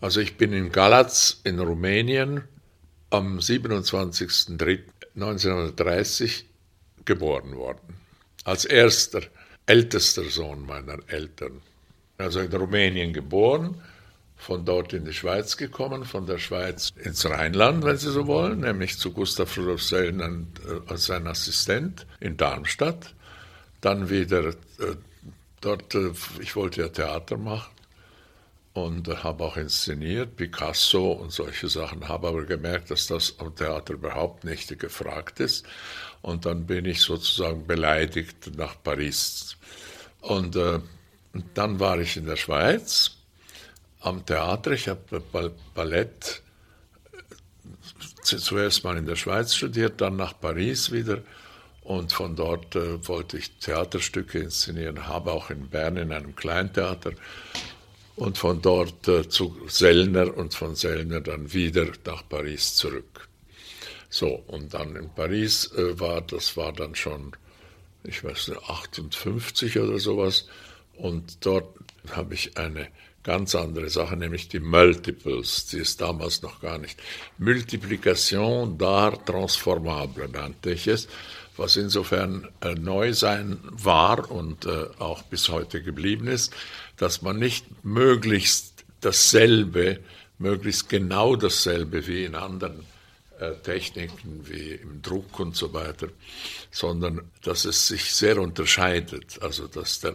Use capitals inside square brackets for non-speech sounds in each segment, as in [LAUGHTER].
Also ich bin in Galatz in Rumänien am 27.03.1930 geboren worden. Als erster, ältester Sohn meiner Eltern. Also in Rumänien geboren, von dort in die Schweiz gekommen, von der Schweiz ins Rheinland, wenn Sie so wollen, nämlich zu Gustav Rudolf Sellner äh, als sein Assistent in Darmstadt. Dann wieder äh, dort, äh, ich wollte ja Theater machen und habe auch inszeniert, Picasso und solche Sachen, habe aber gemerkt, dass das am Theater überhaupt nicht gefragt ist. Und dann bin ich sozusagen beleidigt nach Paris. Und äh, dann war ich in der Schweiz am Theater. Ich habe Ballett äh, zuerst mal in der Schweiz studiert, dann nach Paris wieder. Und von dort äh, wollte ich Theaterstücke inszenieren, habe auch in Bern in einem Kleintheater und von dort äh, zu Sellner und von Sellner dann wieder nach Paris zurück. So, und dann in Paris äh, war, das war dann schon, ich weiß nicht, 58 oder sowas. Und dort habe ich eine ganz andere Sache, nämlich die Multiples, die ist damals noch gar nicht. Multiplication d'art transformable nannte ich es, was insofern äh, neu sein war und äh, auch bis heute geblieben ist, dass man nicht möglichst dasselbe, möglichst genau dasselbe wie in anderen äh, Techniken wie im Druck und so weiter, sondern dass es sich sehr unterscheidet. Also dass, der,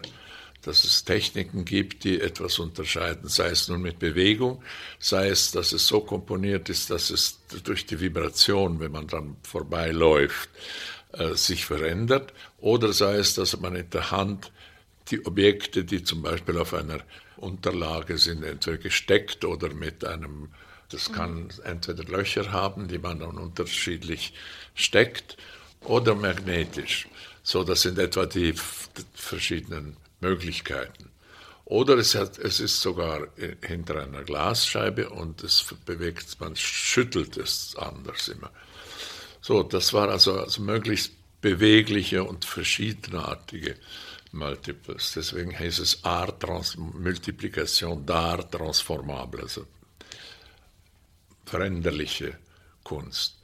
dass es Techniken gibt, die etwas unterscheiden, sei es nun mit Bewegung, sei es, dass es so komponiert ist, dass es durch die Vibration, wenn man dann vorbeiläuft, äh, sich verändert, oder sei es, dass man in der Hand die Objekte, die zum Beispiel auf einer Unterlage sind, entweder gesteckt oder mit einem, das kann entweder Löcher haben, die man dann unterschiedlich steckt, oder magnetisch. So, das sind etwa die verschiedenen Möglichkeiten. Oder es, hat, es ist sogar hinter einer Glasscheibe und es bewegt, man schüttelt es anders immer. So, das war also, also möglichst bewegliche und verschiedenartige Multiples. Deswegen heißt es Art Trans Multiplikation d'art transformable, also veränderliche Kunst.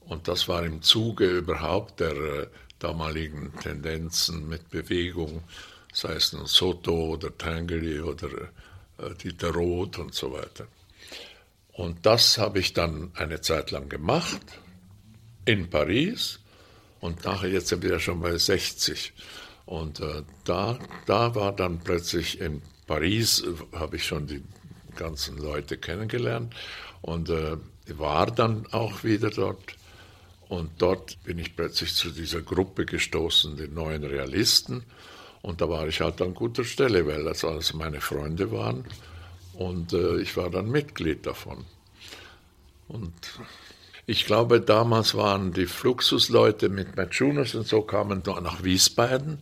Und das war im Zuge überhaupt der äh, damaligen Tendenzen mit Bewegung, sei es nun Soto oder Tanguy oder äh, Dieter Roth und so weiter. Und das habe ich dann eine Zeit lang gemacht in Paris und nachher jetzt sind wir schon bei 60. Und äh, da, da war dann plötzlich in Paris, äh, habe ich schon die ganzen Leute kennengelernt und äh, war dann auch wieder dort. Und dort bin ich plötzlich zu dieser Gruppe gestoßen, den neuen Realisten. Und da war ich halt an guter Stelle, weil das alles meine Freunde waren. Und äh, ich war dann Mitglied davon. Und ich glaube, damals waren die Fluxusleute mit Matchunas und so kamen nach Wiesbaden,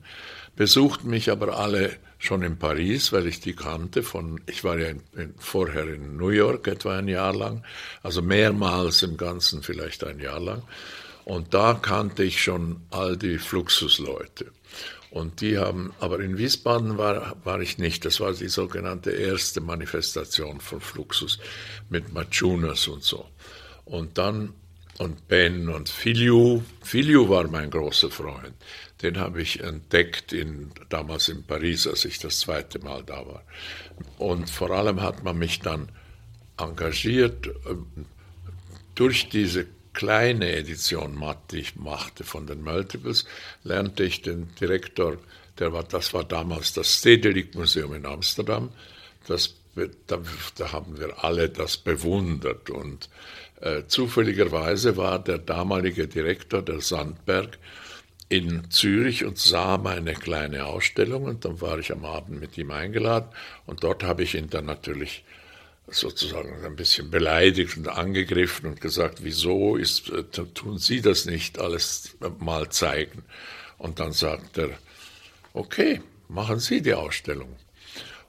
besuchten mich aber alle schon in Paris, weil ich die kannte von, ich war ja in, in, vorher in New York etwa ein Jahr lang, also mehrmals im Ganzen vielleicht ein Jahr lang. Und da kannte ich schon all die Fluxusleute. Und die haben, aber in Wiesbaden war, war ich nicht. Das war die sogenannte erste Manifestation von Fluxus mit Machunas und so. Und dann, und Ben und Filiu, Filiu war mein großer Freund. Den habe ich entdeckt in, damals in Paris, als ich das zweite Mal da war. Und vor allem hat man mich dann engagiert ähm, durch diese kleine Edition Matt, die ich machte von den Multiples, lernte ich den Direktor, der war, das war damals das Stedelijk Museum in Amsterdam, das, da, da haben wir alle das bewundert und äh, zufälligerweise war der damalige Direktor, der Sandberg, in Zürich und sah meine kleine Ausstellung und dann war ich am Abend mit ihm eingeladen und dort habe ich ihn dann natürlich sozusagen ein bisschen beleidigt und angegriffen und gesagt, wieso ist, äh, tun Sie das nicht alles mal zeigen? Und dann sagt er, okay, machen Sie die Ausstellung.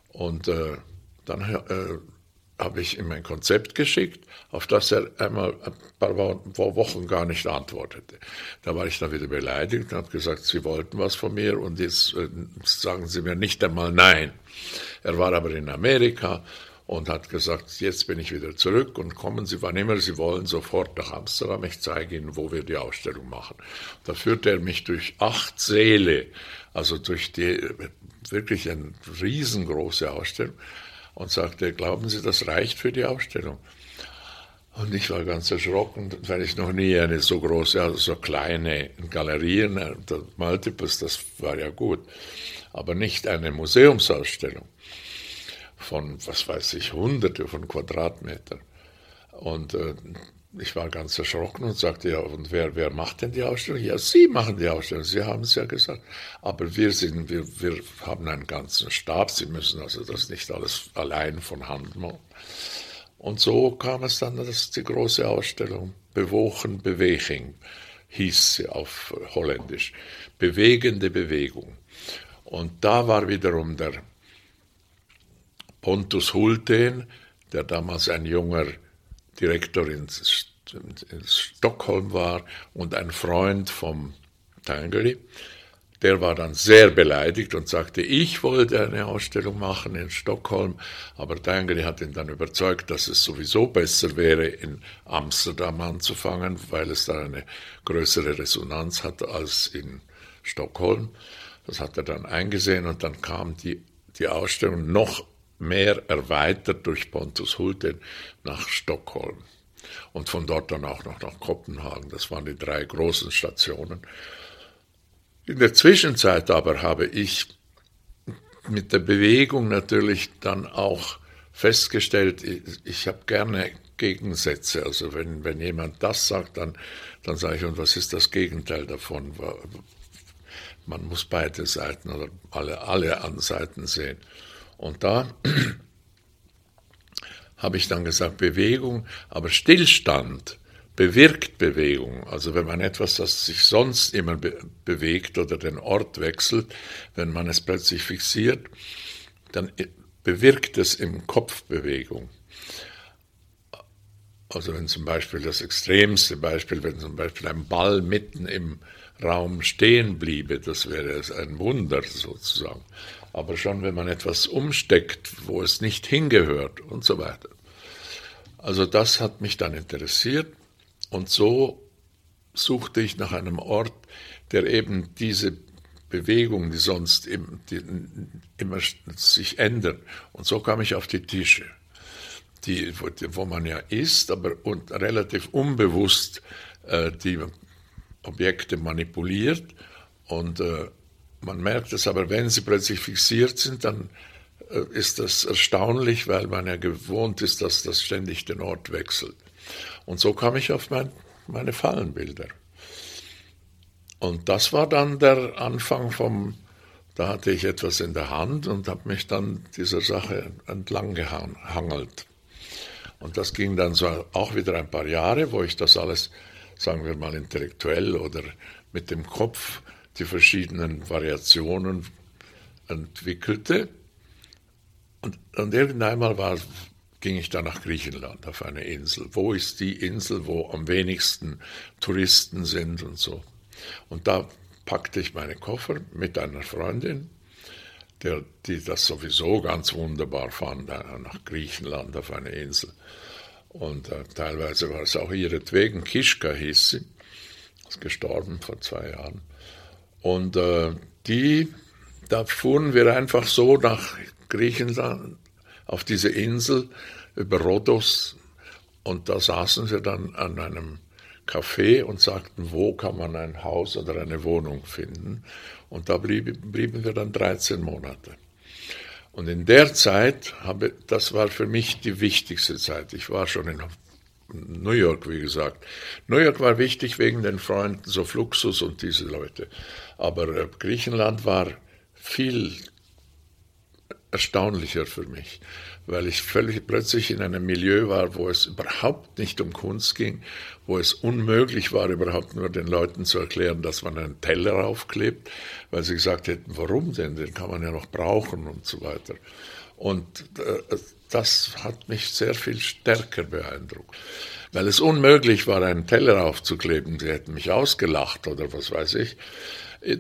Und äh, dann äh, habe ich ihm ein Konzept geschickt, auf das er einmal ein paar Wochen gar nicht antwortete. Da war ich dann wieder beleidigt und habe gesagt, Sie wollten was von mir und jetzt äh, sagen Sie mir nicht einmal Nein. Er war aber in Amerika und hat gesagt, jetzt bin ich wieder zurück und kommen Sie, wann immer Sie wollen, sofort nach Amsterdam. Ich zeige Ihnen, wo wir die Ausstellung machen. Da führte er mich durch acht Säle, also durch die wirklich eine riesengroße Ausstellung und sagte, glauben Sie, das reicht für die Ausstellung? Und ich war ganz erschrocken, weil ich noch nie eine so große, also so kleine Galerien, äh, Multiples, das war ja gut, aber nicht eine Museumsausstellung von, was weiß ich, hunderte von Quadratmetern. Und äh, ich war ganz erschrocken und sagte, ja, und wer, wer macht denn die Ausstellung? Ja, Sie machen die Ausstellung, Sie haben es ja gesagt. Aber wir sind, wir, wir haben einen ganzen Stab, Sie müssen also das nicht alles allein von Hand machen. Und so kam es dann, dass die große Ausstellung Bewogen, Beweging hieß sie auf Holländisch. Bewegende Bewegung. Und da war wiederum der Pontus Hulten, der damals ein junger Direktor in, in Stockholm war und ein Freund vom Tangeli. Der war dann sehr beleidigt und sagte, ich wollte eine Ausstellung machen in Stockholm, aber Tangeli hat ihn dann überzeugt, dass es sowieso besser wäre, in Amsterdam anzufangen, weil es da eine größere Resonanz hat als in Stockholm. Das hat er dann eingesehen und dann kam die, die Ausstellung noch mehr erweitert durch Pontus Hulten nach Stockholm und von dort dann auch noch nach Kopenhagen. Das waren die drei großen Stationen. In der Zwischenzeit aber habe ich mit der Bewegung natürlich dann auch festgestellt, ich, ich habe gerne Gegensätze. Also wenn, wenn jemand das sagt, dann, dann sage ich, und was ist das Gegenteil davon? Man muss beide Seiten oder alle, alle Seiten sehen. Und da [CLEARS THROAT] habe ich dann gesagt, Bewegung, aber Stillstand bewirkt Bewegung. Also wenn man etwas, das sich sonst immer be bewegt oder den Ort wechselt, wenn man es plötzlich fixiert, dann bewirkt es im Kopf Bewegung. Also wenn zum Beispiel das extremste Beispiel, wenn zum Beispiel ein Ball mitten im Raum stehen bliebe, das wäre ein Wunder sozusagen aber schon wenn man etwas umsteckt, wo es nicht hingehört und so weiter. Also das hat mich dann interessiert und so suchte ich nach einem Ort, der eben diese Bewegung, die sonst im, die, immer sich ändert. Und so kam ich auf die Tische, die, wo, man ja isst, aber und relativ unbewusst äh, die Objekte manipuliert und äh, man merkt es aber, wenn sie plötzlich fixiert sind, dann äh, ist das erstaunlich, weil man ja gewohnt ist, dass das ständig den Ort wechselt. Und so kam ich auf mein, meine Fallenbilder. Und das war dann der Anfang vom, da hatte ich etwas in der Hand und habe mich dann dieser Sache entlang gehangelt. Und das ging dann so auch wieder ein paar Jahre, wo ich das alles, sagen wir mal, intellektuell oder mit dem Kopf die verschiedenen Variationen entwickelte. Und, und irgendeinmal war, ging ich dann nach Griechenland auf eine Insel. Wo ist die Insel, wo am wenigsten Touristen sind und so. Und da packte ich meine Koffer mit einer Freundin, der, die das sowieso ganz wunderbar fand, äh, nach Griechenland auf eine Insel. Und äh, teilweise war es auch ihretwegen, Kischka hieß sie, ist gestorben vor zwei Jahren. Und äh, die, da fuhren wir einfach so nach Griechenland auf diese Insel über Rhodos und da saßen wir dann an einem Café und sagten, wo kann man ein Haus oder eine Wohnung finden. Und da blieb, blieben wir dann 13 Monate. Und in der Zeit habe, das war für mich die wichtigste Zeit. Ich war schon in New York, wie gesagt. New York war wichtig wegen den Freunden, so Fluxus und diese Leute. Aber äh, Griechenland war viel erstaunlicher für mich, weil ich völlig plötzlich in einem Milieu war, wo es überhaupt nicht um Kunst ging, wo es unmöglich war, überhaupt nur den Leuten zu erklären, dass man einen Teller aufklebt, weil sie gesagt hätten, warum denn, den kann man ja noch brauchen und so weiter. Und äh, das hat mich sehr viel stärker beeindruckt. Weil es unmöglich war, einen Teller aufzukleben. Sie hätten mich ausgelacht oder was weiß ich.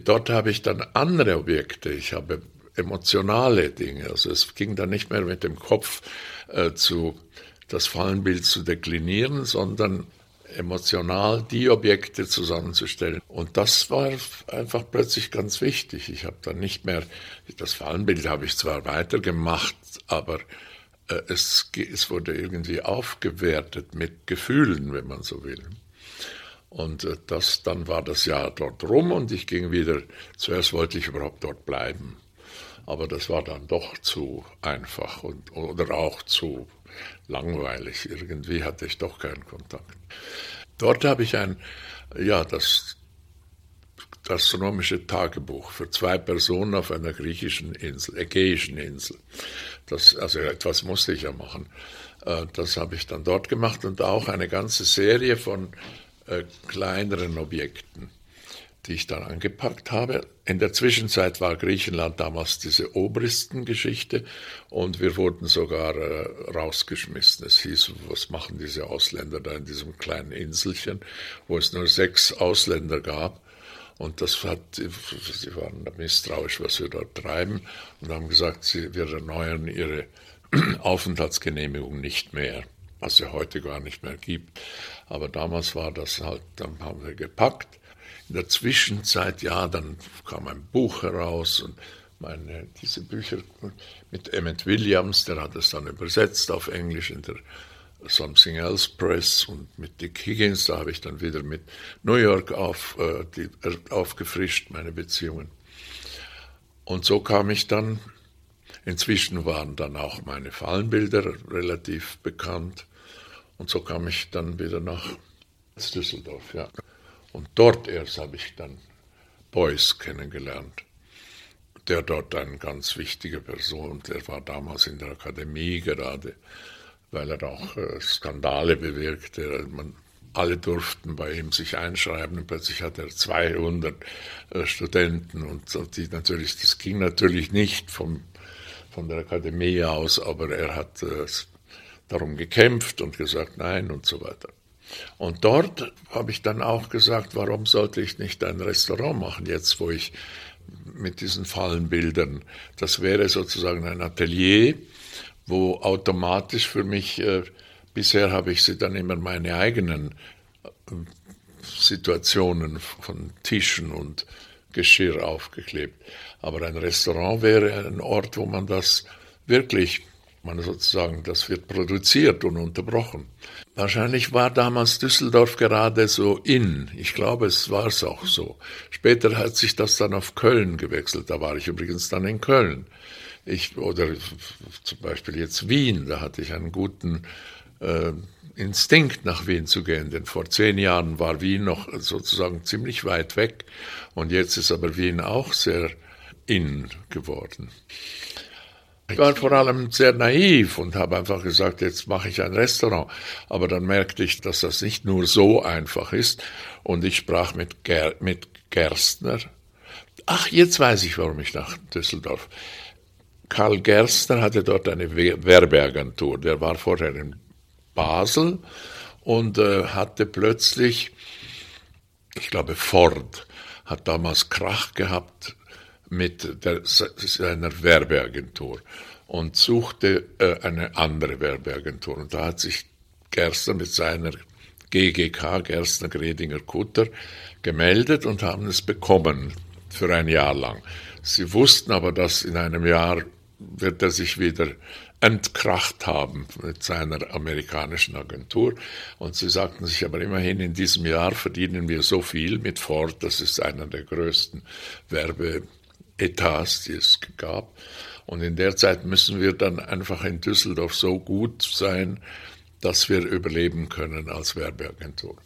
Dort habe ich dann andere Objekte. Ich habe emotionale Dinge. Also es ging dann nicht mehr mit dem Kopf äh, zu das Fallenbild zu deklinieren, sondern emotional die Objekte zusammenzustellen. Und das war einfach plötzlich ganz wichtig. Ich habe dann nicht mehr, das Fallenbild habe ich zwar weitergemacht, aber es, es wurde irgendwie aufgewertet mit Gefühlen, wenn man so will. Und äh, das, dann war das Jahr dort rum und ich ging wieder, zuerst wollte ich überhaupt dort bleiben. Aber das war dann doch zu einfach und, oder auch zu langweilig. Irgendwie hatte ich doch keinen Kontakt. Dort habe ich ein, ja, das astronomische Tagebuch für zwei Personen auf einer griechischen Insel, ägäischen Insel. Das, also etwas musste ich ja machen. Äh, das habe ich dann dort gemacht und auch eine ganze Serie von äh, kleineren Objekten die ich dann angepackt habe. In der Zwischenzeit war Griechenland damals diese Obristengeschichte und wir wurden sogar äh, rausgeschmissen. Es hieß, was machen diese Ausländer da in diesem kleinen Inselchen, wo es nur sechs Ausländer gab. Und das hat, sie waren misstrauisch, was wir dort treiben und haben gesagt, sie, wir erneuern ihre [CLEARS THROAT] Aufenthaltsgenehmigung nicht mehr, was es ja heute gar nicht mehr gibt. Aber damals war das halt, dann haben wir gepackt in der Zwischenzeit, ja, dann kam ein Buch heraus und meine, diese Bücher mit Emmett Williams, der hat es dann übersetzt auf Englisch in der Something Else Press und mit Dick Higgins, da habe ich dann wieder mit New York auf, äh, die, äh, aufgefrischt, meine Beziehungen. Und so kam ich dann, inzwischen waren dann auch meine Fallenbilder relativ bekannt und so kam ich dann wieder nach Düsseldorf, ja. Und dort erst habe ich dann Beuys kennengelernt, der dort eine ganz wichtige Person, der war damals in der Akademie gerade, weil er auch äh, Skandale bewirkte. Man, alle durften bei ihm sich einschreiben und plötzlich hatte er 200 äh, Studenten und die natürlich, das ging natürlich nicht vom, von der Akademie aus, aber er hat äh, darum gekämpft und gesagt nein und so weiter. Und dort habe ich dann auch gesagt, warum sollte ich nicht ein Restaurant machen, jetzt wo ich mit diesen Fallenbildern, das wäre sozusagen ein Atelier, wo automatisch für mich, äh, bisher habe ich sie dann immer meine eigenen äh, Situationen von Tischen und Geschirr aufgeklebt. Aber ein Restaurant wäre ein Ort, wo man das wirklich man sozusagen, das wird produziert und unterbrochen. Wahrscheinlich war damals Düsseldorf gerade so in. Ich glaube, es war es auch so. Später hat sich das dann auf Köln gewechselt. Da war ich übrigens dann in Köln. Ich, oder zum Beispiel jetzt Wien, da hatte ich einen guten äh, Instinkt nach Wien zu gehen, denn vor zehn Jahren war Wien noch sozusagen ziemlich weit weg und jetzt ist aber Wien auch sehr in geworden. Ich war vor allem sehr naiv und habe einfach gesagt, jetzt mache ich ein Restaurant. Aber dann merkte ich, dass das nicht nur so einfach ist. Und ich sprach mit, Ger mit Gerstner. Ach, jetzt weiß ich, warum ich nach Düsseldorf. Karl Gerstner hatte dort eine Werbeagentur. Der war vorher in Basel und äh, hatte plötzlich, ich glaube Ford, hat damals Krach gehabt mit der, seiner Werbeagentur und suchte äh, eine andere Werbeagentur. Und da hat sich Gerster mit seiner GGK, Gerstner Gredinger Kutter, gemeldet und haben es bekommen für ein Jahr lang. Sie wussten aber, dass in einem Jahr wird er sich wieder entkracht haben mit seiner amerikanischen Agentur. Und sie sagten sich aber immerhin, in diesem Jahr verdienen wir so viel mit Ford, das ist einer der größten Werbe Etats, die es gab. Und in der Zeit müssen wir dann einfach in Düsseldorf so gut sein, dass wir überleben können als Werbeagentur.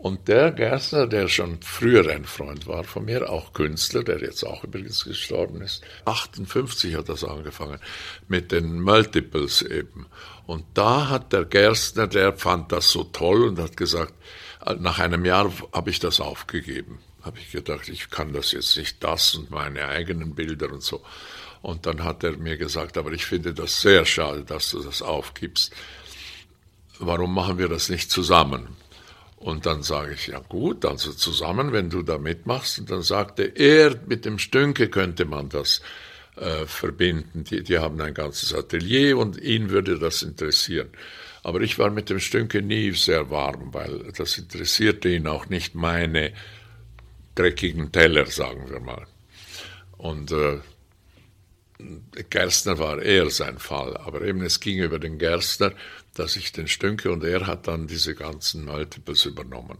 Und der Gerstner, der schon früher ein Freund war von mir, auch Künstler, der jetzt auch übrigens gestorben ist, 58 hat das angefangen, mit den Multiples eben. Und da hat der Gerstner, der fand das so toll und hat gesagt, nach einem Jahr habe ich das aufgegeben habe ich gedacht, ich kann das jetzt nicht, das und meine eigenen Bilder und so. Und dann hat er mir gesagt, aber ich finde das sehr schade, dass du das aufgibst. Warum machen wir das nicht zusammen? Und dann sage ich, ja gut, also zusammen, wenn du da mitmachst. Und dann sagte er, mit dem Stünke könnte man das äh, verbinden. Die, die haben ein ganzes Atelier und ihn würde das interessieren. Aber ich war mit dem Stünke nie sehr warm, weil das interessierte ihn auch nicht meine dreckigen Teller, sagen wir mal. Und äh, Gerstner war eher sein Fall, aber eben es ging über den Gerstner, dass ich den Stünke und er hat dann diese ganzen Multiples übernommen.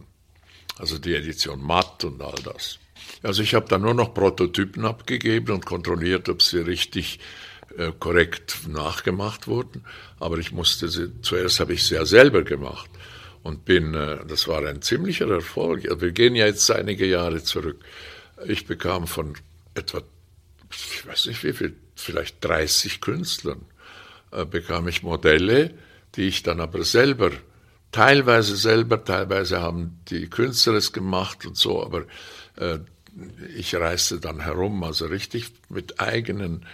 Also die Edition Matt und all das. Also ich habe dann nur noch Prototypen abgegeben und kontrolliert, ob sie richtig äh, korrekt nachgemacht wurden. Aber ich musste sie, zuerst habe ich sie ja selber gemacht und bin, äh, das war ein ziemlicher Erfolg. Wir gehen ja jetzt einige Jahre zurück. Ich bekam von etwa, ich weiß nicht wie viel, vielleicht 30 Künstlern, äh, bekam ich Modelle, die ich dann aber selber, teilweise selber, teilweise haben die Künstler es gemacht und so, aber äh, ich reiste dann herum, also richtig mit eigenen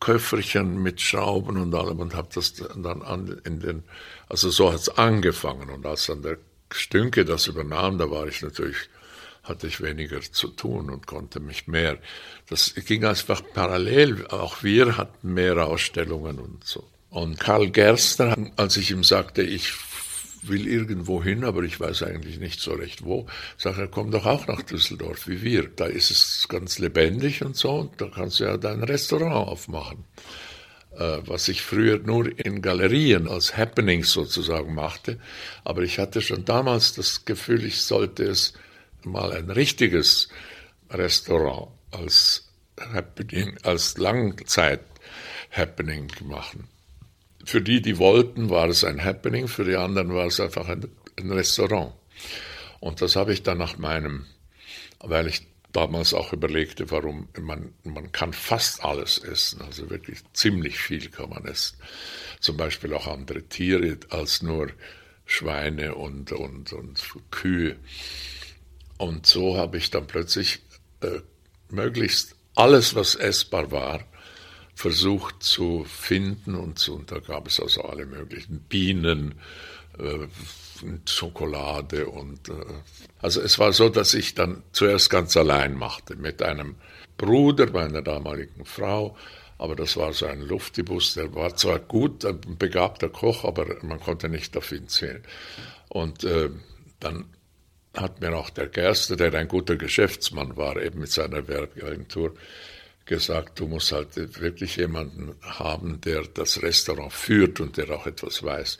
Köfferchen mit Schrauben und allem und habe das dann an, in den, also so hat es angefangen und als dann der Stünke das übernahm, da war ich natürlich, hatte ich weniger zu tun und konnte mich mehr. Das ging einfach parallel, auch wir hatten mehr Ausstellungen und so. Und Karl Gerstner, als ich ihm sagte, ich will irgendwo hin, aber ich weiß eigentlich nicht so recht wo. Sag er, komm doch auch nach Düsseldorf wie wir. Da ist es ganz lebendig und so und da kannst du ja dein Restaurant aufmachen. Äh, was ich früher nur in Galerien als Happenings sozusagen machte. Aber ich hatte schon damals das Gefühl, ich sollte es mal ein richtiges Restaurant als Happening, als Langzeit-Happening machen. Für die, die wollten, war es ein Happening, für die anderen war es einfach ein, ein Restaurant. Und das habe ich dann nach meinem, weil ich damals auch überlegte, warum man, man kann fast alles essen, also wirklich ziemlich viel kann man essen. Zum Beispiel auch andere Tiere als nur Schweine und, und, und Kühe. Und so habe ich dann plötzlich äh, möglichst alles, was essbar war, versucht zu finden und, zu, und da gab es also alle möglichen Bienen, äh, Schokolade und äh, also es war so, dass ich dann zuerst ganz allein machte mit einem Bruder meiner damaligen Frau, aber das war so ein Luftibus, der war zwar gut, ein begabter Koch, aber man konnte nicht auf ihn zählen. Und äh, dann hat mir auch der Gerster, der ein guter Geschäftsmann war, eben mit seiner Werbeagentur, gesagt, du musst halt wirklich jemanden haben, der das Restaurant führt und der auch etwas weiß.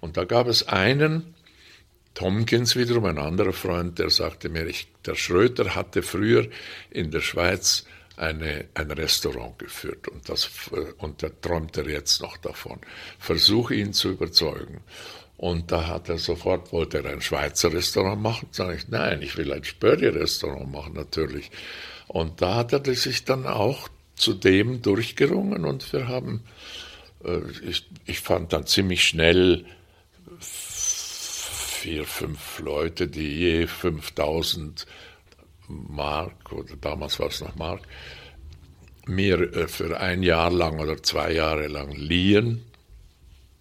Und da gab es einen, Tomkins wiederum, ein anderer Freund, der sagte mir, ich, der Schröter hatte früher in der Schweiz eine, ein Restaurant geführt und, das, und da träumt er jetzt noch davon. Versuche ihn zu überzeugen. Und da hat er sofort, wollte er ein Schweizer Restaurant machen? Sage ich, nein, ich will ein Spörri-Restaurant machen, natürlich. Und da hat er sich dann auch zu dem durchgerungen und wir haben, äh, ich, ich fand dann ziemlich schnell vier, fünf Leute, die je 5000 Mark, oder damals war es noch Mark, mir äh, für ein Jahr lang oder zwei Jahre lang liehen.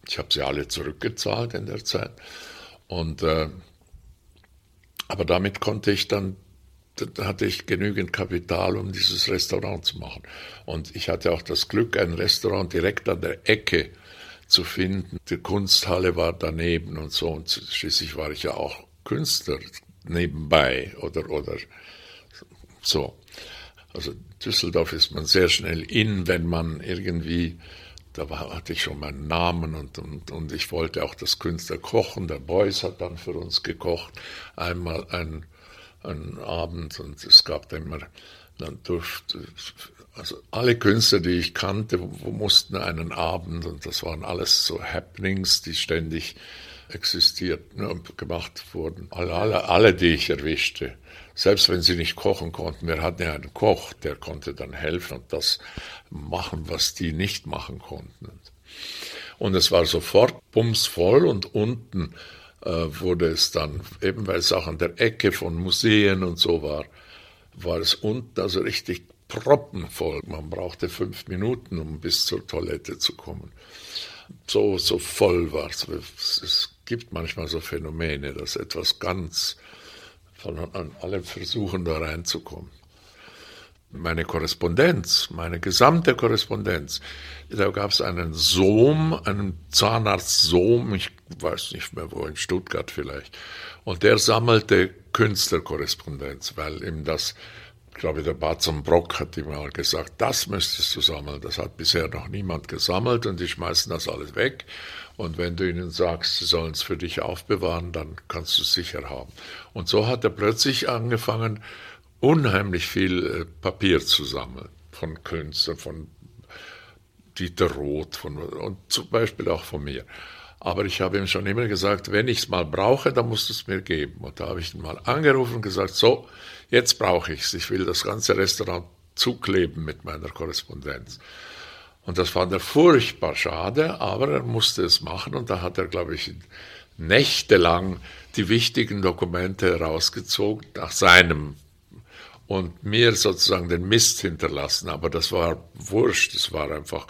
Ich habe sie alle zurückgezahlt in der Zeit. Und, äh, aber damit konnte ich dann da hatte ich genügend Kapital, um dieses Restaurant zu machen. Und ich hatte auch das Glück, ein Restaurant direkt an der Ecke zu finden. Die Kunsthalle war daneben und so. Und schließlich war ich ja auch Künstler nebenbei oder, oder so. Also Düsseldorf ist man sehr schnell in, wenn man irgendwie, da war, hatte ich schon meinen Namen und, und, und ich wollte auch das Künstler kochen. Der Beuys hat dann für uns gekocht. Einmal ein einen Abend und es gab dann immer dann durfte, also alle Künstler, die ich kannte, mussten einen Abend und das waren alles so Happenings, die ständig existierten und gemacht wurden. Alle, alle, alle, die ich erwischte, selbst wenn sie nicht kochen konnten, wir hatten ja einen Koch, der konnte dann helfen und das machen, was die nicht machen konnten. Und es war sofort bumsvoll und unten äh, wurde es dann, eben weil es auch an der Ecke von Museen und so war, war es unten also richtig proppenvoll. Man brauchte fünf Minuten, um bis zur Toilette zu kommen. So, so voll war es. Es gibt manchmal so Phänomene, dass etwas ganz von an alle versuchen, da reinzukommen. meine Korrespondenz, meine gesamte Korrespondenz. Da gab es einen Sohm, einen Zahnarzt Sohm, ich weiß nicht mehr wo, in Stuttgart vielleicht. Und der sammelte Künstlerkorrespondenz, weil ihm das, glaube, der Batzum Brock hat ihm mal gesagt, das müsstest du sammeln. Das hat bisher noch niemand gesammelt und die schmeißen das alles weg. Und wenn du ihnen sagst, sie sollen es für dich aufbewahren, dann kannst du es sicher haben. Und so hat er plötzlich angefangen, unheimlich viel äh, Papier zu sammeln von Künstlern, von Dieter Roth von, und zum Beispiel auch von mir. Aber ich habe ihm schon immer gesagt, wenn ich es mal brauche, dann musst du es mir geben. Und da habe ich ihn mal angerufen und gesagt, so, jetzt brauche ich es. Ich will das ganze Restaurant zukleben mit meiner Korrespondenz. Und das fand er furchtbar schade, aber er musste es machen und da hat er, glaube ich, nächtelang die wichtigen Dokumente herausgezogen nach seinem und mir sozusagen den Mist hinterlassen. Aber das war wurscht, es war einfach,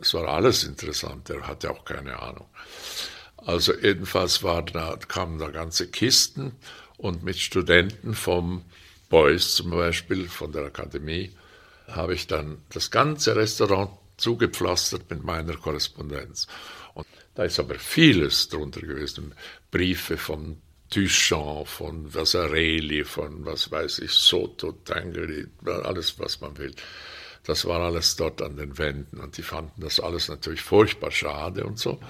es war alles interessant, er hatte auch keine Ahnung. Also jedenfalls war da, kamen da ganze Kisten und mit Studenten vom Beuys zum Beispiel, von der Akademie, habe ich dann das ganze Restaurant zugepflastert mit meiner Korrespondenz. Und da ist aber vieles drunter gewesen. Briefe von Duchamp, von Vasarely, von was weiß ich, Soto, Tangeli, alles, was man will. Das war alles dort an den Wänden und die fanden das alles natürlich furchtbar schade und so.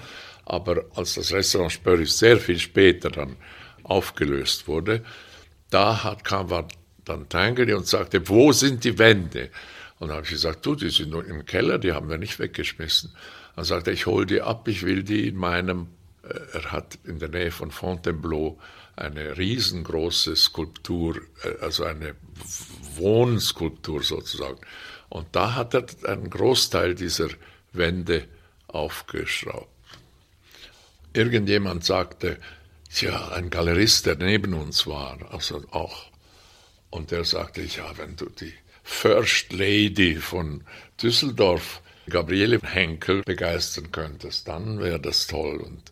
Aber als das Restaurant Spörris sehr viel später dann aufgelöst wurde, da hat, kam war dann Tangeli und sagte, wo sind die Wände? Und dann habe ich gesagt, du, die sind nur im Keller, die haben wir nicht weggeschmissen. Dann sagte er, ich hole die ab, ich will die in meinem, äh, er hat in der Nähe von Fontainebleau eine riesengroße Skulptur, äh, also eine Wohnskulptur sozusagen. Und da hat er einen Großteil dieser Wände aufgeschraubt. Irgendjemand sagte, ja, ein Galerist, der neben uns war, also auch. Und der sagte, ja, wenn du die First Lady von Düsseldorf, Gabriele Henkel, begeistern könntest, dann wäre das toll. Und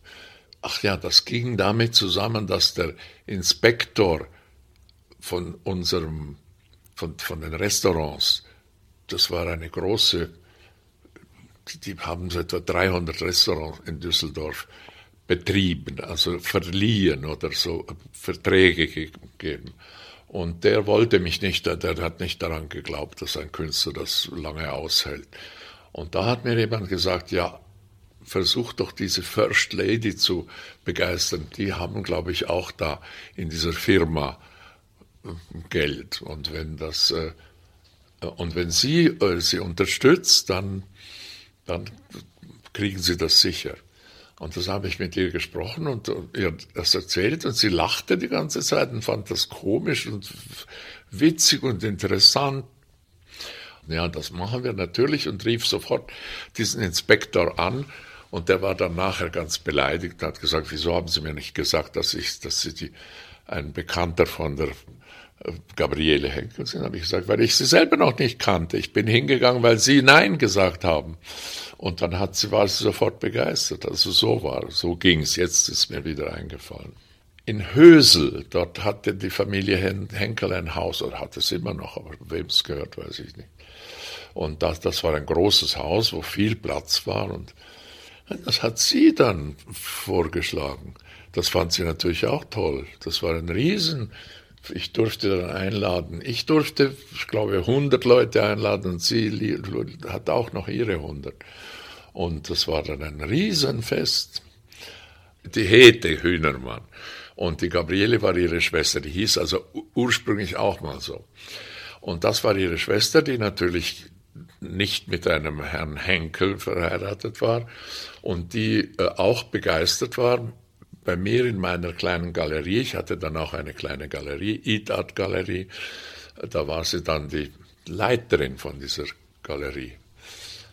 ach ja, das ging damit zusammen, dass der Inspektor von unserem, von, von den Restaurants, das war eine große, die haben so etwa 300 Restaurants in Düsseldorf betrieben, also verliehen oder so Verträge gegeben. Und der wollte mich nicht, der hat nicht daran geglaubt, dass ein Künstler das lange aushält. Und da hat mir jemand gesagt, ja, versuch doch diese First Lady zu begeistern. Die haben, glaube ich, auch da in dieser Firma äh, Geld. Und wenn das, äh, und wenn sie äh, sie unterstützt, dann, dann kriegen sie das sicher. Und das habe ich mit ihr gesprochen und ihr das erzählt und sie lachte die ganze Zeit und fand das komisch und witzig und interessant. Ja, das machen wir natürlich und rief sofort diesen Inspektor an und der war dann nachher ganz beleidigt und hat gesagt, wieso haben Sie mir nicht gesagt, dass ich, dass Sie die, ein Bekannter von der äh, Gabriele Henkel sind, habe ich gesagt, weil ich sie selber noch nicht kannte. Ich bin hingegangen, weil sie Nein gesagt haben. Und dann hat sie, war sie sofort begeistert. Also so war, so ging es. Jetzt ist mir wieder eingefallen. In Hösel, dort hatte die Familie Henkel ein Haus, oder hat es immer noch, aber wem es gehört, weiß ich nicht. Und das, das war ein großes Haus, wo viel Platz war. Und das hat sie dann vorgeschlagen. Das fand sie natürlich auch toll. Das war ein Riesen. Ich durfte dann einladen. Ich durfte, ich glaube, 100 Leute einladen und sie hat auch noch ihre 100. Und das war dann ein Riesenfest. Die Hete Hühnermann. Und die Gabriele war ihre Schwester. Die hieß also ursprünglich auch mal so. Und das war ihre Schwester, die natürlich nicht mit einem Herrn Henkel verheiratet war und die äh, auch begeistert war bei mir in meiner kleinen Galerie. Ich hatte dann auch eine kleine Galerie, Eat Art Galerie. Da war sie dann die Leiterin von dieser Galerie.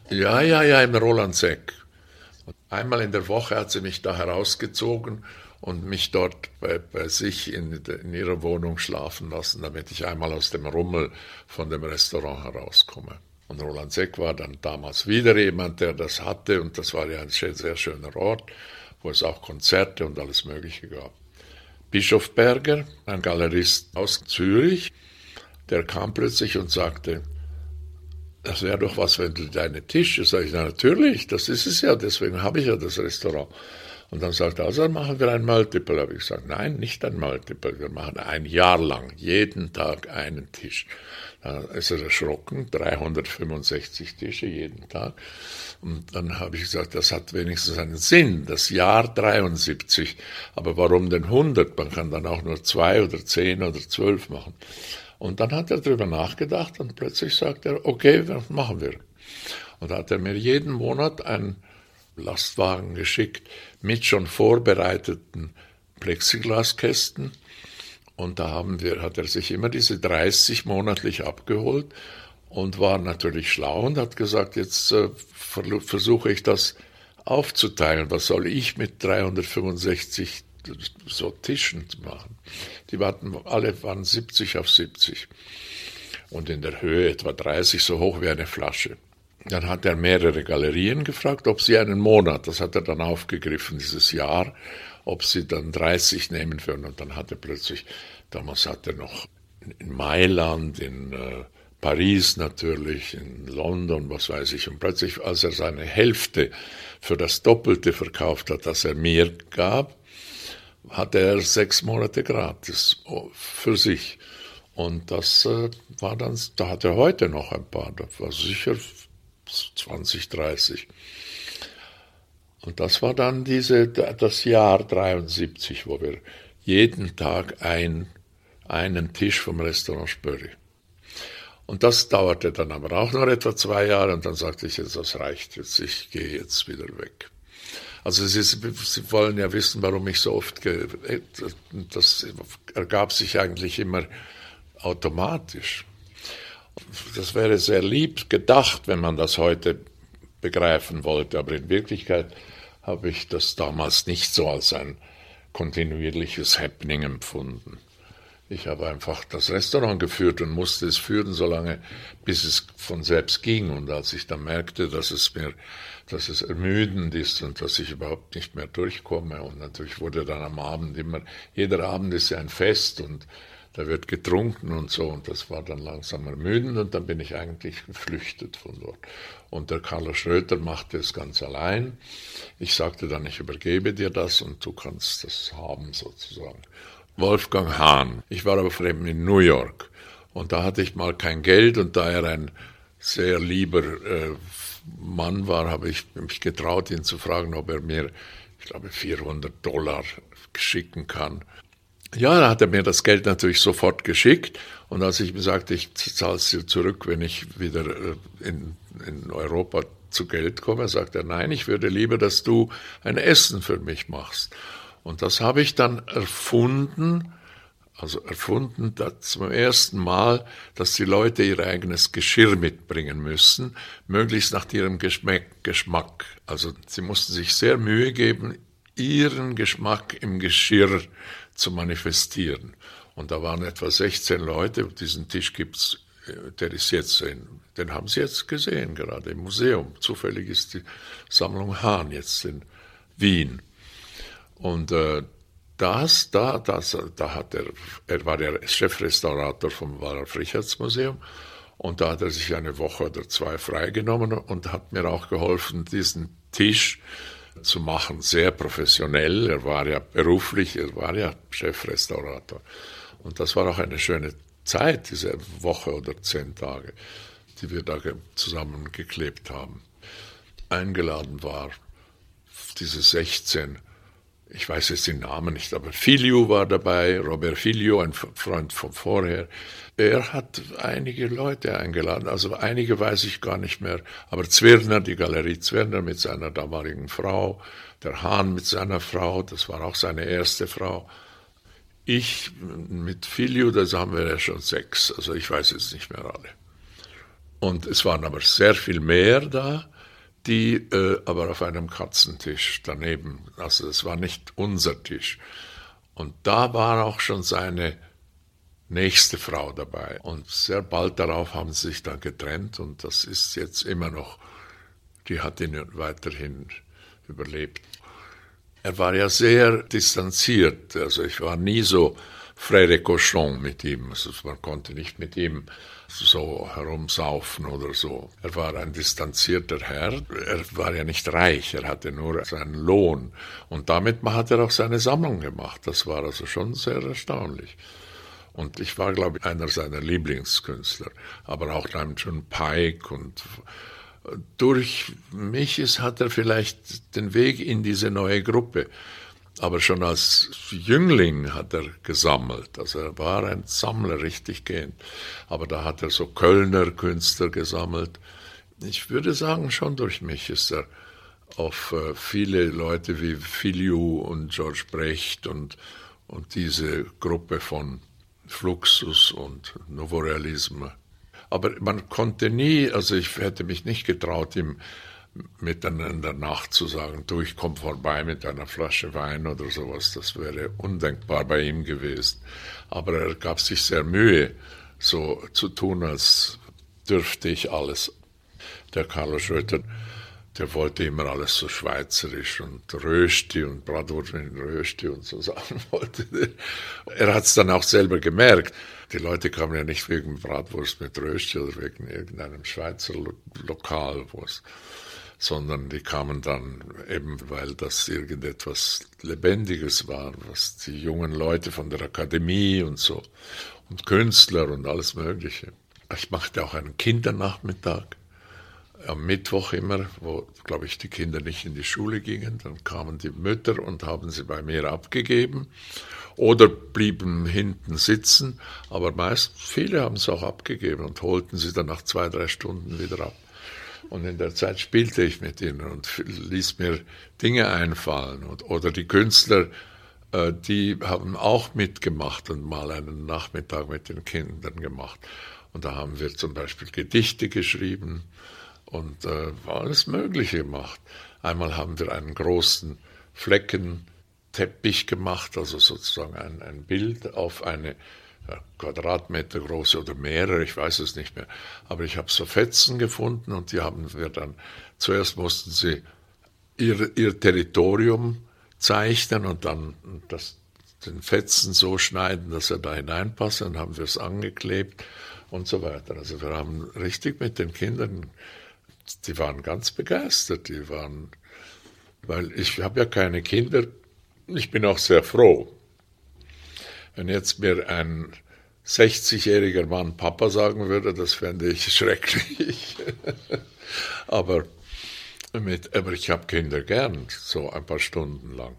Ja, ja, ja, im Roland Seck. Einmal in der Woche hat sie mich da herausgezogen und mich dort bei, bei sich in, in, ihrer Wohnung schlafen lassen, damit ich einmal aus dem Rummel von dem Restaurant herauskomme. Und Roland Seck war dann damals wieder jemand, der das hatte und das war ja ein sehr, sehr schöner Ort, wo es auch Konzerte und alles Mögliche gab. Bischof Berger, ein Galerist aus Zürich, der kam plötzlich und sagte, das wäre doch was, wenn du deine Tische, sage ich, na natürlich, das ist es ja, deswegen habe ich ja das Restaurant. Und dann sagt er, also machen wir ein Multiple. Habe ich gesagt, nein, nicht ein Multiple, wir machen ein Jahr lang, jeden Tag einen Tisch. Da ist er erschrocken, 365 Tische jeden Tag. Und dann habe ich gesagt, das hat wenigstens einen Sinn, das Jahr 73. Aber warum denn 100? Man kann dann auch nur zwei oder zehn oder zwölf machen. Und dann hat er darüber nachgedacht und plötzlich sagt er, okay, was machen wir? Und hat er mir jeden Monat einen Lastwagen geschickt mit schon vorbereiteten Plexiglaskästen. Und da haben wir, hat er sich immer diese 30 monatlich abgeholt und war natürlich schlau und hat gesagt, jetzt äh, versuche ich das aufzuteilen. Was soll ich mit 365 so Tischen machen? Die waren, alle waren 70 auf 70 und in der Höhe etwa 30, so hoch wie eine Flasche. Dann hat er mehrere Galerien gefragt, ob sie einen Monat, das hat er dann aufgegriffen, dieses Jahr, ob sie dann 30 nehmen würden. Und dann hat er plötzlich, damals hat er noch in Mailand, in äh, Paris natürlich, in London, was weiß ich. Und plötzlich, als er seine Hälfte für das Doppelte verkauft hat, das er mir gab, hatte er sechs Monate gratis für sich. Und das äh, war dann, da hat er heute noch ein paar, das war sicher 20, 30. Und das war dann diese, das Jahr 73, wo wir jeden Tag ein, einen Tisch vom Restaurant Spöri. Und das dauerte dann aber auch noch etwa zwei Jahre und dann sagte ich jetzt, das reicht jetzt, ich gehe jetzt wieder weg. Also Sie, Sie wollen ja wissen, warum ich so oft, das ergab sich eigentlich immer automatisch. Das wäre sehr lieb gedacht, wenn man das heute begreifen wollte, aber in Wirklichkeit habe ich das damals nicht so als ein kontinuierliches Happening empfunden. Ich habe einfach das Restaurant geführt und musste es führen, solange bis es von selbst ging. Und als ich dann merkte, dass es mir, dass es ermüdend ist und dass ich überhaupt nicht mehr durchkomme. Und natürlich wurde dann am Abend immer, jeder Abend ist ja ein Fest und da wird getrunken und so und das war dann langsam ermüdend und dann bin ich eigentlich geflüchtet von dort. Und der Carlo Schröter machte es ganz allein. Ich sagte dann, ich übergebe dir das und du kannst das haben sozusagen. Wolfgang Hahn. Ich war aber allem in New York und da hatte ich mal kein Geld und da er ein sehr lieber äh, Mann war, habe ich mich getraut, ihn zu fragen, ob er mir, ich glaube, 400 Dollar schicken kann. Ja, da hat er mir das Geld natürlich sofort geschickt. Und als ich ihm sagte, ich zahle es dir zurück, wenn ich wieder äh, in, in Europa zu Geld komme, sagt er, nein, ich würde lieber, dass du ein Essen für mich machst. Und das habe ich dann erfunden, also erfunden zum ersten Mal, dass die Leute ihr eigenes Geschirr mitbringen müssen, möglichst nach ihrem Geschmack. Also sie mussten sich sehr Mühe geben, ihren Geschmack im Geschirr zu manifestieren. Und da waren etwa 16 Leute, diesen Tisch gibt's, äh, der ist jetzt, den haben Sie jetzt gesehen, gerade im Museum. Zufällig ist die Sammlung Hahn jetzt in Wien. Und äh, das, da, das, da hat er, er war der Chefrestaurator vom Wallraf Richards Museum und da hat er sich eine Woche oder zwei freigenommen und hat mir auch geholfen, diesen Tisch zu machen, sehr professionell. Er war ja beruflich, er war ja Chefrestaurator. Und das war auch eine schöne Zeit, diese Woche oder zehn Tage, die wir da zusammengeklebt haben. Eingeladen war diese 16 ich weiß jetzt den Namen nicht, aber Filio war dabei, Robert Filio, ein Freund von vorher. Er hat einige Leute eingeladen, also einige weiß ich gar nicht mehr, aber Zwirner, die Galerie Zwirner mit seiner damaligen Frau, der Hahn mit seiner Frau, das war auch seine erste Frau. Ich mit Filio, das haben wir ja schon sechs, also ich weiß jetzt nicht mehr alle. Und es waren aber sehr viel mehr da die äh, aber auf einem Katzentisch daneben. Also es war nicht unser Tisch. Und da war auch schon seine nächste Frau dabei. Und sehr bald darauf haben sie sich dann getrennt und das ist jetzt immer noch, die hat ihn weiterhin überlebt. Er war ja sehr distanziert, also ich war nie so Frère Cochon mit ihm. Also man konnte nicht mit ihm so herumsaufen oder so. Er war ein distanzierter Herr. Er war ja nicht reich, er hatte nur seinen Lohn. Und damit hat er auch seine Sammlung gemacht. Das war also schon sehr erstaunlich. Und ich war, glaube ich, einer seiner Lieblingskünstler. Aber auch dann John Pike und durch mich ist, hat er vielleicht den Weg in diese neue Gruppe. Aber schon als Jüngling hat er gesammelt. Also er war ein Sammler richtig gehend. Aber da hat er so Kölner Künstler gesammelt. Ich würde sagen, schon durch mich ist er auf äh, viele Leute wie Filiu und George Brecht und, und diese Gruppe von Fluxus und Novorealisme aber man konnte nie, also ich hätte mich nicht getraut, ihm miteinander nachzusagen, du, ich komme vorbei mit einer Flasche Wein oder sowas. Das wäre undenkbar bei ihm gewesen. Aber er gab sich sehr Mühe, so zu tun, als dürfte ich alles. Der Carlo Schröter, der wollte immer alles so schweizerisch und Rösti und Bratwurst mit Rösti und so Sachen [LAUGHS] wollte. Er hat es dann auch selber gemerkt. Die Leute kamen ja nicht wegen Bratwurst mit Rösti oder wegen irgendeinem Schweizer Lokalwurst, sondern die kamen dann eben, weil das irgendetwas Lebendiges war, was die jungen Leute von der Akademie und so und Künstler und alles Mögliche. Ich machte auch einen Kindernachmittag am Mittwoch immer, wo, glaube ich, die Kinder nicht in die Schule gingen. Dann kamen die Mütter und haben sie bei mir abgegeben oder blieben hinten sitzen, aber meist viele haben es auch abgegeben und holten sie dann nach zwei, drei Stunden wieder ab. Und in der Zeit spielte ich mit ihnen und ließ mir Dinge einfallen. Und, oder die Künstler, äh, die haben auch mitgemacht und mal einen Nachmittag mit den Kindern gemacht. Und da haben wir zum Beispiel Gedichte geschrieben und äh, alles Mögliche gemacht. Einmal haben wir einen großen Flecken Teppich gemacht, also sozusagen ein, ein Bild auf eine Quadratmeter große oder mehrere, ich weiß es nicht mehr. Aber ich habe so Fetzen gefunden und die haben wir dann, zuerst mussten sie ihr, ihr Territorium zeichnen und dann das, den Fetzen so schneiden, dass er da hineinpasst, dann haben wir es angeklebt und so weiter. Also wir haben richtig mit den Kindern, die waren ganz begeistert, die waren, weil ich habe ja keine Kinder, ich bin auch sehr froh, wenn jetzt mir ein 60-jähriger Mann Papa sagen würde, das fände ich [LAUGHS] schrecklich. aber, mit, aber ich habe Kinder gern, so ein paar Stunden lang.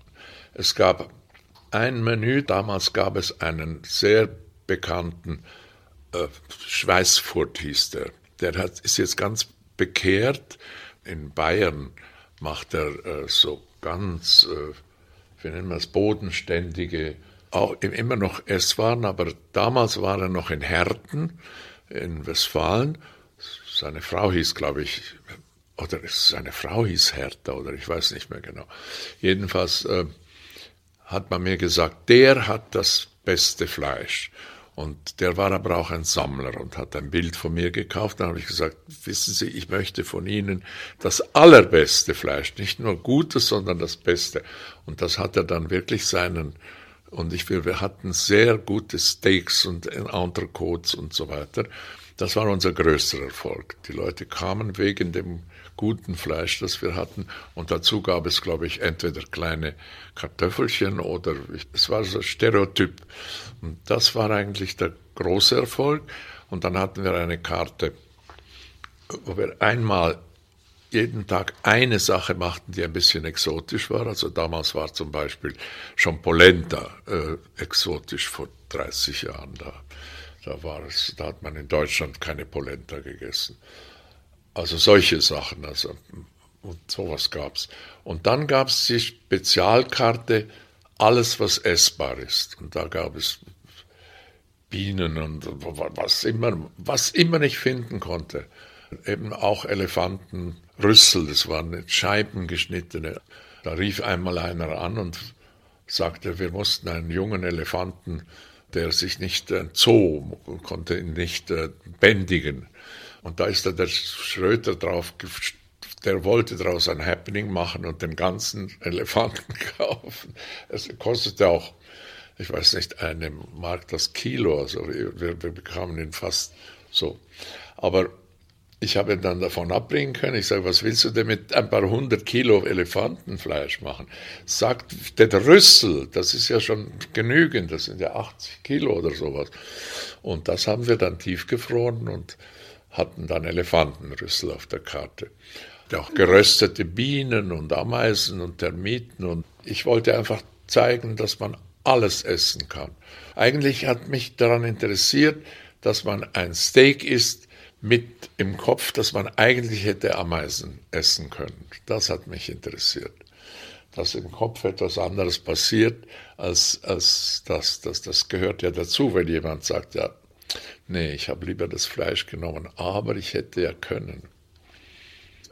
Es gab ein Menü, damals gab es einen sehr bekannten äh, Schweißfurt hieß der. Der hat, ist jetzt ganz bekehrt. In Bayern macht er äh, so ganz äh, wir nennen es bodenständige, auch immer noch Esswaren, aber damals war er noch in Herten in Westfalen. Seine Frau hieß, glaube ich, oder seine Frau hieß Hertha, oder ich weiß nicht mehr genau. Jedenfalls äh, hat man mir gesagt, der hat das beste Fleisch. Und der war aber auch ein Sammler und hat ein Bild von mir gekauft. Dann habe ich gesagt, wissen Sie, ich möchte von Ihnen das allerbeste Fleisch, nicht nur Gutes, sondern das Beste. Und das hat er dann wirklich seinen, und ich wir hatten sehr gute Steaks und Entrecotes und so weiter. Das war unser größter Erfolg. Die Leute kamen wegen dem guten Fleisch, das wir hatten. Und dazu gab es, glaube ich, entweder kleine Kartoffelchen oder es war so ein Stereotyp. Und das war eigentlich der große Erfolg. Und dann hatten wir eine Karte, wo wir einmal jeden Tag eine Sache machten, die ein bisschen exotisch war. Also damals war zum Beispiel schon Polenta äh, exotisch vor 30 Jahren da. Da, war es, da hat man in Deutschland keine Polenta gegessen. Also solche Sachen, also und sowas gab's. Und dann gab es die Spezialkarte alles, was essbar ist. Und da gab es Bienen und was immer, was immer ich finden konnte. Eben auch Elefantenrüssel, das waren Scheiben geschnittene. Da rief einmal einer an und sagte, wir mussten einen jungen Elefanten, der sich nicht zoo, konnte ihn nicht äh, bändigen. Und da ist dann der Schröter drauf, der wollte daraus ein Happening machen und den ganzen [LAUGHS] Elefanten kaufen. Es kostete auch ich weiß nicht, eine Mark das Kilo. Also wir, wir bekamen ihn fast so. Aber ich habe ihn dann davon abbringen können. Ich sage, was willst du denn mit ein paar hundert Kilo Elefantenfleisch machen? Sagt der Rüssel, das ist ja schon genügend, das sind ja 80 Kilo oder sowas. Und das haben wir dann tiefgefroren und hatten dann Elefantenrüssel auf der Karte. Auch geröstete Bienen und Ameisen und Termiten. Und ich wollte einfach zeigen, dass man alles essen kann. Eigentlich hat mich daran interessiert, dass man ein Steak isst, mit im Kopf, dass man eigentlich hätte Ameisen essen können. Das hat mich interessiert. Dass im Kopf etwas anderes passiert, als, als das, das, das gehört ja dazu, wenn jemand sagt, ja, nee, ich habe lieber das Fleisch genommen, aber ich hätte ja können.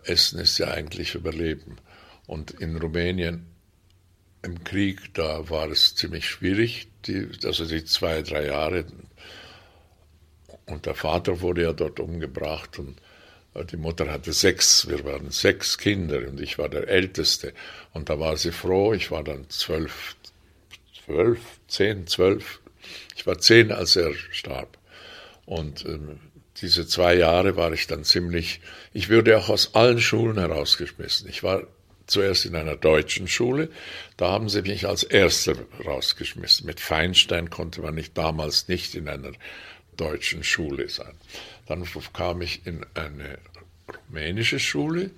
Essen ist ja eigentlich Überleben. Und in Rumänien im Krieg, da war es ziemlich schwierig, die, also die zwei, drei Jahre und der Vater wurde ja dort umgebracht und äh, die Mutter hatte sechs, wir waren sechs Kinder und ich war der Älteste. Und da war sie froh, ich war dann zwölf, zwölf, zehn, zwölf. Ich war zehn, als er starb. Und ähm, diese zwei Jahre war ich dann ziemlich, ich würde auch aus allen Schulen herausgeschmissen. Ich war zuerst in einer deutschen Schule, da haben sie mich als Erster rausgeschmissen. Mit Feinstein konnte man nicht damals nicht in einer deutschen Schule sein. Dann kam ich in eine rumänische Schule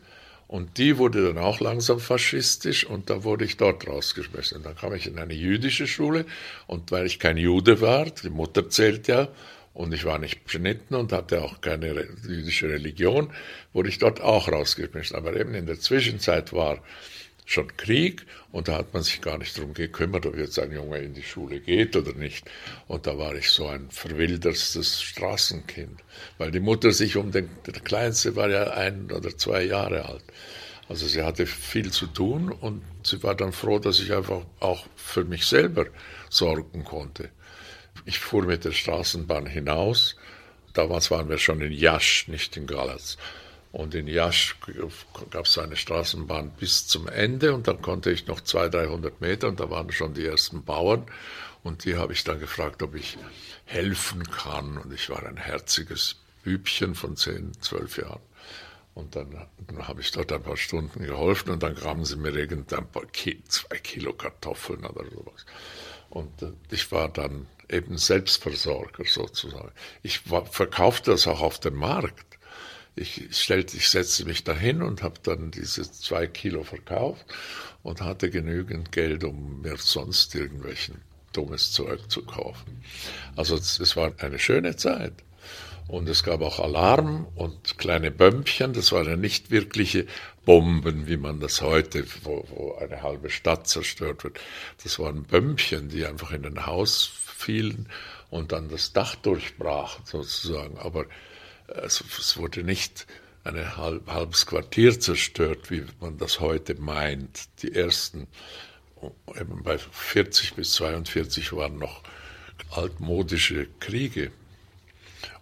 und die wurde dann auch langsam faschistisch und da wurde ich dort rausgeschmissen. Dann kam ich in eine jüdische Schule und weil ich kein Jude war, die Mutter zählt ja, und ich war nicht beschnitten und hatte auch keine jüdische Religion, wurde ich dort auch rausgeschmissen. Aber eben in der Zwischenzeit war schon Krieg und da hat man sich gar nicht darum gekümmert, ob jetzt ein Junge in die Schule geht oder nicht. Und da war ich so ein verwilderstes Straßenkind, weil die Mutter sich um den, der Kleinste war ja ein oder zwei Jahre alt. Also sie hatte viel zu tun und sie war dann froh, dass ich einfach auch für mich selber sorgen konnte. Ich fuhr mit der Straßenbahn hinaus. Damals waren wir schon in Jasch, nicht in Galatz. Und in Jasch gab es eine Straßenbahn bis zum Ende und dann konnte ich noch 200, 300 Meter und da waren schon die ersten Bauern und die habe ich dann gefragt, ob ich helfen kann. Und ich war ein herziges Bübchen von 10, 12 Jahren. Und dann, dann habe ich dort ein paar Stunden geholfen und dann gaben sie mir irgendein paar Ki zwei Kilo Kartoffeln oder sowas. Und äh, ich war dann eben Selbstversorger sozusagen. Ich war, verkaufte das auch auf dem Markt ich stellte, ich setzte mich dahin und habe dann diese zwei Kilo verkauft und hatte genügend Geld, um mir sonst irgendwelchen dummes Zeug zu kaufen. Also es war eine schöne Zeit. Und es gab auch Alarm und kleine Bömpchen. Das waren ja nicht wirkliche Bomben, wie man das heute, wo, wo eine halbe Stadt zerstört wird. Das waren Bömpchen, die einfach in ein Haus fielen und dann das Dach durchbrachen sozusagen. Aber es, es wurde nicht ein halb, halbes Quartier zerstört, wie man das heute meint. Die ersten, eben bei 40 bis 42 waren noch altmodische Kriege.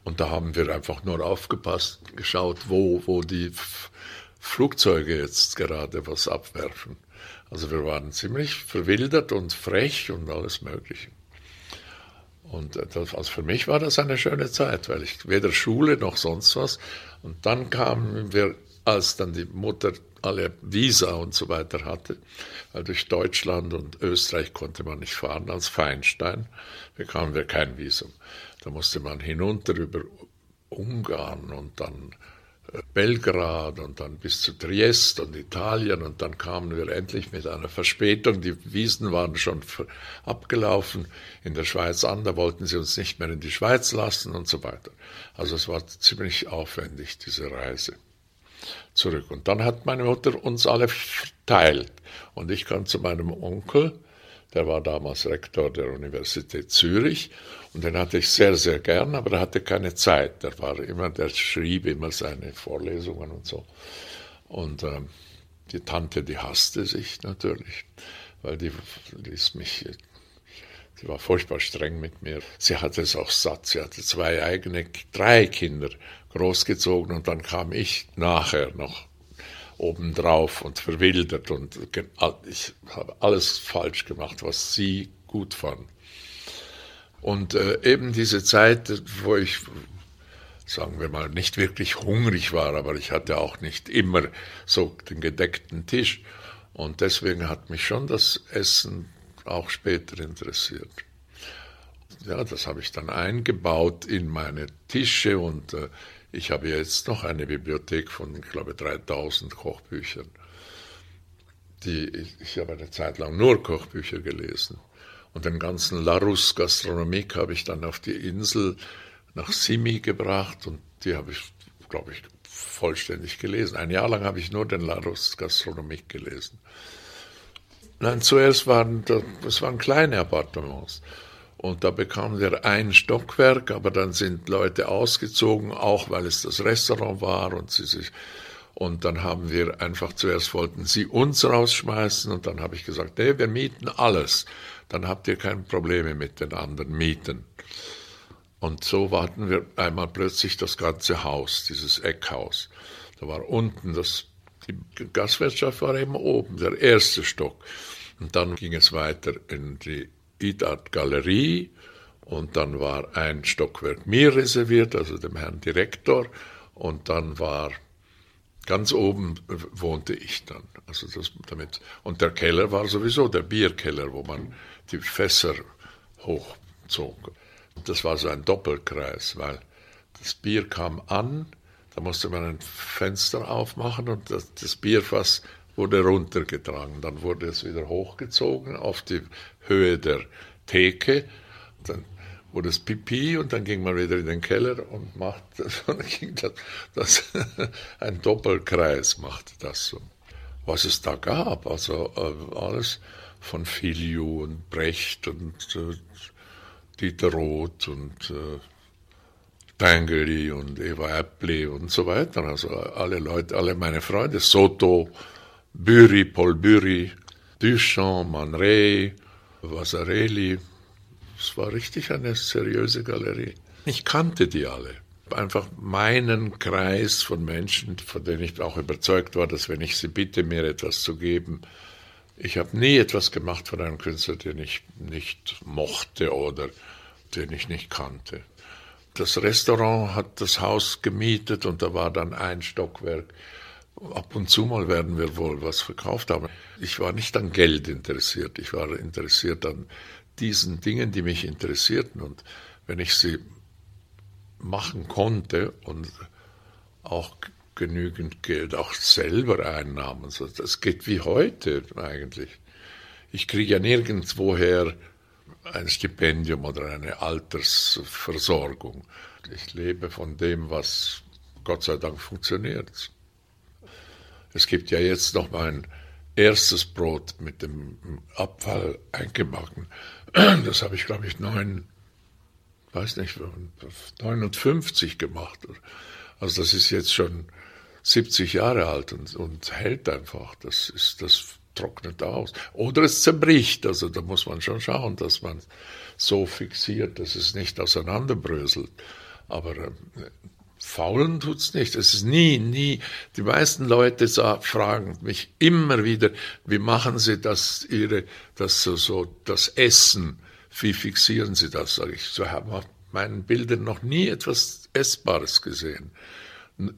Und da haben wir einfach nur aufgepasst, geschaut, wo, wo die Flugzeuge jetzt gerade was abwerfen. Also wir waren ziemlich verwildert und frech und alles Mögliche. Und das, also für mich war das eine schöne Zeit, weil ich weder Schule noch sonst was. Und dann kamen wir, als dann die Mutter alle Visa und so weiter hatte, weil durch Deutschland und Österreich konnte man nicht fahren als Feinstein, bekamen wir kein Visum. Da musste man hinunter über Ungarn und dann Belgrad und dann bis zu Triest und Italien und dann kamen wir endlich mit einer Verspätung. Die Wiesen waren schon abgelaufen in der Schweiz an, da wollten sie uns nicht mehr in die Schweiz lassen und so weiter. Also es war ziemlich aufwendig, diese Reise zurück. Und dann hat meine Mutter uns alle verteilt und ich kam zu meinem Onkel, der war damals Rektor der Universität Zürich und den hatte ich sehr, sehr gern, aber er hatte keine Zeit. Der war immer, der schrieb immer seine Vorlesungen und so. Und ähm, die Tante, die hasste sich natürlich, weil die ließ mich, sie war furchtbar streng mit mir. Sie hatte es auch satt. Sie hatte zwei eigene, drei Kinder großgezogen und dann kam ich nachher noch obendrauf und verwildert und ich habe alles falsch gemacht, was sie gut fand. Und äh, eben diese Zeit, wo ich, sagen wir mal, nicht wirklich hungrig war, aber ich hatte auch nicht immer so den gedeckten Tisch. Und deswegen hat mich schon das Essen auch später interessiert. Ja, das habe ich dann eingebaut in meine Tische und äh, ich habe jetzt noch eine Bibliothek von, ich glaube, 3000 Kochbüchern. Die, ich habe eine Zeit lang nur Kochbücher gelesen. Und den ganzen Larus Gastronomik habe ich dann auf die Insel nach Simi gebracht und die habe ich, glaube ich, vollständig gelesen. Ein Jahr lang habe ich nur den Larus Gastronomik gelesen. Nein, zuerst waren das waren kleine Appartements. Und da bekamen wir ein Stockwerk, aber dann sind Leute ausgezogen, auch weil es das Restaurant war und sie sich und dann haben wir einfach zuerst wollten sie uns rausschmeißen und dann habe ich gesagt, nee, wir mieten alles. Dann habt ihr keine Probleme mit den anderen Mieten. Und so hatten wir einmal plötzlich das ganze Haus, dieses Eckhaus. Da war unten das, die Gastwirtschaft war eben oben, der erste Stock. Und dann ging es weiter in die Idart Galerie und dann war ein Stockwerk mir reserviert, also dem Herrn Direktor. Und dann war Ganz oben wohnte ich dann. Also das damit. Und der Keller war sowieso der Bierkeller, wo man die Fässer hochzog. Das war so ein Doppelkreis, weil das Bier kam an, da musste man ein Fenster aufmachen und das, das Bierfass wurde runtergetragen. Dann wurde es wieder hochgezogen auf die Höhe der Theke. Dann wurde es Pipi und dann ging man wieder in den Keller und machte, [LAUGHS] und dann ging das, das [LAUGHS] ein Doppelkreis machte das so. Was es da gab, also äh, alles von Filiu und Brecht und äh, Dieter Roth und äh, Pangeli und Eva Appli und so weiter. Also alle Leute, alle meine Freunde, Soto, Bury, Paul Bury, Duchamp, Man Ray, Vasarely, es war richtig eine seriöse Galerie. Ich kannte die alle. Einfach meinen Kreis von Menschen, von denen ich auch überzeugt war, dass wenn ich sie bitte, mir etwas zu geben, ich habe nie etwas gemacht von einem Künstler, den ich nicht mochte oder den ich nicht kannte. Das Restaurant hat das Haus gemietet und da war dann ein Stockwerk. Ab und zu mal werden wir wohl was verkauft haben. Ich war nicht an Geld interessiert, ich war interessiert an diesen Dingen, die mich interessierten. Und wenn ich sie machen konnte und auch genügend Geld, auch selber Einnahmen, so, das geht wie heute eigentlich. Ich kriege ja nirgendwoher ein Stipendium oder eine Altersversorgung. Ich lebe von dem, was Gott sei Dank funktioniert. Es gibt ja jetzt noch mein erstes Brot mit dem Abfall eingebacken. [CLEARS THROAT] Das habe ich, glaube ich, neun, weiß nicht, 59 gemacht. Also das ist jetzt schon 70 Jahre alt und, und hält einfach. Das ist, das trocknet aus. Oder es zerbricht. Also da muss man schon schauen, dass man so fixiert, dass es nicht auseinanderbröselt. Aber äh, Faulen tut's nicht. Es ist nie, nie. Die meisten Leute fragen mich immer wieder, wie machen Sie das, Ihre, das so, so, das Essen? Wie fixieren Sie das? Sage ich. So habe auf meinen Bildern noch nie etwas Essbares gesehen.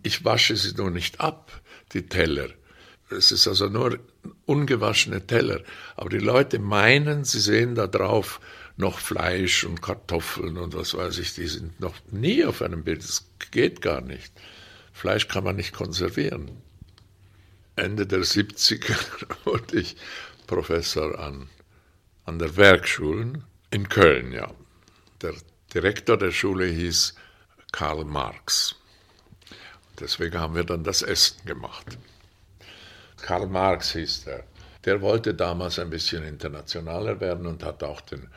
Ich wasche sie nur nicht ab, die Teller. Es ist also nur ungewaschene Teller. Aber die Leute meinen, sie sehen da drauf noch Fleisch und Kartoffeln und was weiß ich, die sind noch nie auf einem Bild. Das geht gar nicht. Fleisch kann man nicht konservieren. Ende der 70er [LAUGHS] wurde ich Professor an, an der Werkschulen in Köln, ja. Der Direktor der Schule hieß Karl Marx. Deswegen haben wir dann das Essen gemacht. Karl Marx hieß der. Der wollte damals ein bisschen internationaler werden und hat auch den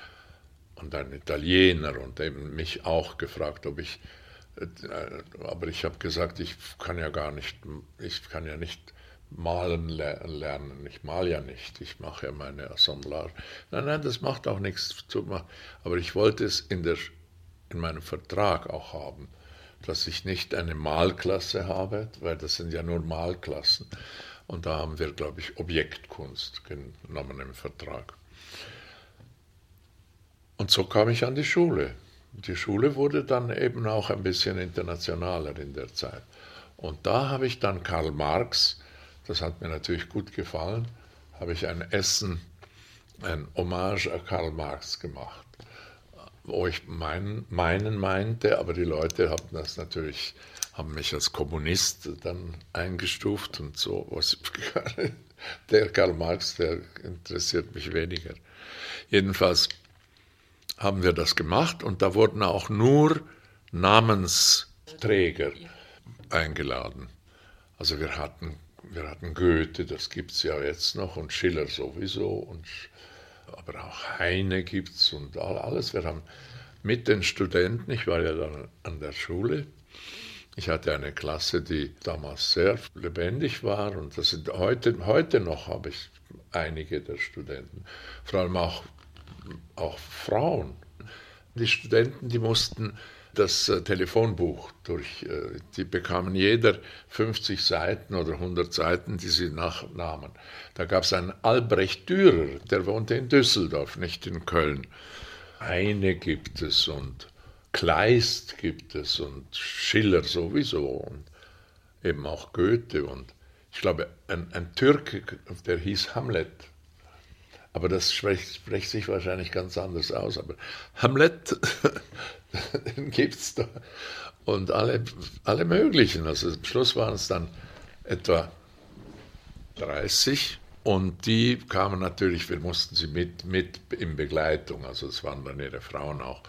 und ein Italiener und eben mich auch gefragt, ob ich, äh, aber ich habe gesagt, ich kann ja gar nicht, ich kann ja nicht malen lernen. Ich mal ja nicht, ich mache ja meine Assemblage. Nein, nein, das macht auch nichts zu machen. Aber ich wollte es in, der, in meinem Vertrag auch haben, dass ich nicht eine Malklasse habe, weil das sind ja nur Malklassen. Und da haben wir, glaube ich, Objektkunst genommen im Vertrag. Und so kam ich an die Schule. Die Schule wurde dann eben auch ein bisschen internationaler in der Zeit. Und da habe ich dann Karl Marx, das hat mir natürlich gut gefallen, habe ich ein Essen, ein Hommage an Karl Marx gemacht, wo ich meinen, meinen meinte, aber die Leute haben das natürlich, haben mich als Kommunist dann eingestuft und so. Was, [LAUGHS] der Karl Marx, der interessiert mich weniger. Jedenfalls haben wir das gemacht und da wurden auch nur Namensträger eingeladen. Also wir hatten, wir hatten Goethe, das gibt es ja jetzt noch, und Schiller sowieso, und, aber auch Heine gibt es und alles. Wir haben mit den Studenten, ich war ja dann an der Schule, ich hatte eine Klasse, die damals sehr lebendig war und das sind heute, heute noch habe ich einige der Studenten, vor allem auch auch Frauen. Die Studenten, die mussten das äh, Telefonbuch durch, äh, die bekamen jeder 50 Seiten oder 100 Seiten, die sie nachnahmen. Da gab es einen Albrecht Dürer, der wohnte in Düsseldorf, nicht in Köln. Heine gibt es und Kleist gibt es und Schiller sowieso und eben auch Goethe und ich glaube, ein, ein Türke, der hieß Hamlet, aber das spricht, spricht sich wahrscheinlich ganz anders aus. Aber Hamlet, [LAUGHS] den gibt es da. Und alle, alle möglichen. Also am Schluss waren es dann etwa 30 und die kamen natürlich, wir mussten sie mit, mit in Begleitung, also es waren dann ihre Frauen auch.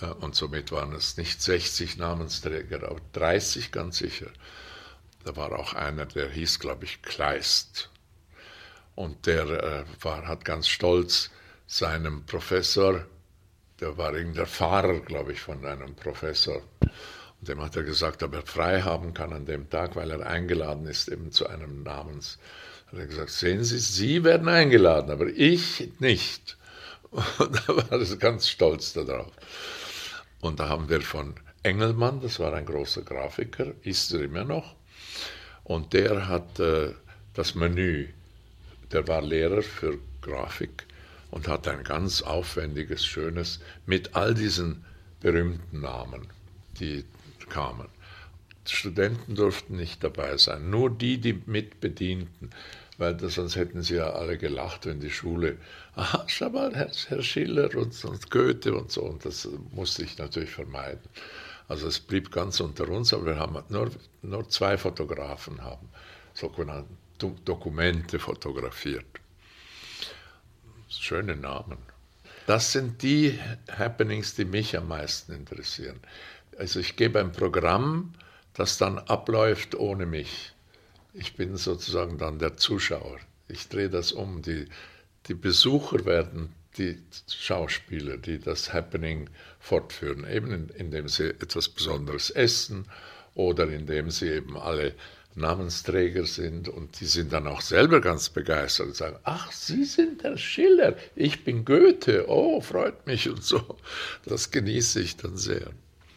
Äh, und somit waren es nicht 60 Namensträger, aber 30 ganz sicher. Da war auch einer, der hieß, glaube ich, Kleist. Und der äh, war, hat ganz stolz seinem Professor, der war irgendein Fahrer, glaube ich, von einem Professor, und dem hat er gesagt, ob er frei haben kann an dem Tag, weil er eingeladen ist eben zu einem Namens. Hat er gesagt, sehen Sie, Sie werden eingeladen, aber ich nicht. [LAUGHS] Und da war er ganz stolz darauf. Und da haben wir von Engelmann, das war ein großer Grafiker, ist er immer noch, und der hat äh, das Menü der war Lehrer für Grafik und hatte ein ganz aufwendiges, schönes, mit all diesen berühmten Namen, die kamen. Die Studenten durften nicht dabei sein, nur die, die mitbedienten, weil das, sonst hätten sie ja alle gelacht, wenn die Schule, aha, schau mal, Herr, Herr Schiller und, und Goethe und so, und das musste ich natürlich vermeiden. Also es blieb ganz unter uns, aber wir haben nur, nur zwei Fotografen haben, sogenannten Dokumente fotografiert. Schöne Namen. Das sind die Happenings, die mich am meisten interessieren. Also ich gebe ein Programm, das dann abläuft ohne mich. Ich bin sozusagen dann der Zuschauer. Ich drehe das um. Die, die Besucher werden die Schauspieler, die das Happening fortführen, eben indem sie etwas Besonderes essen oder indem sie eben alle Namensträger sind und die sind dann auch selber ganz begeistert und sagen, ach, Sie sind der Schiller, ich bin Goethe, oh, freut mich und so. Das genieße ich dann sehr.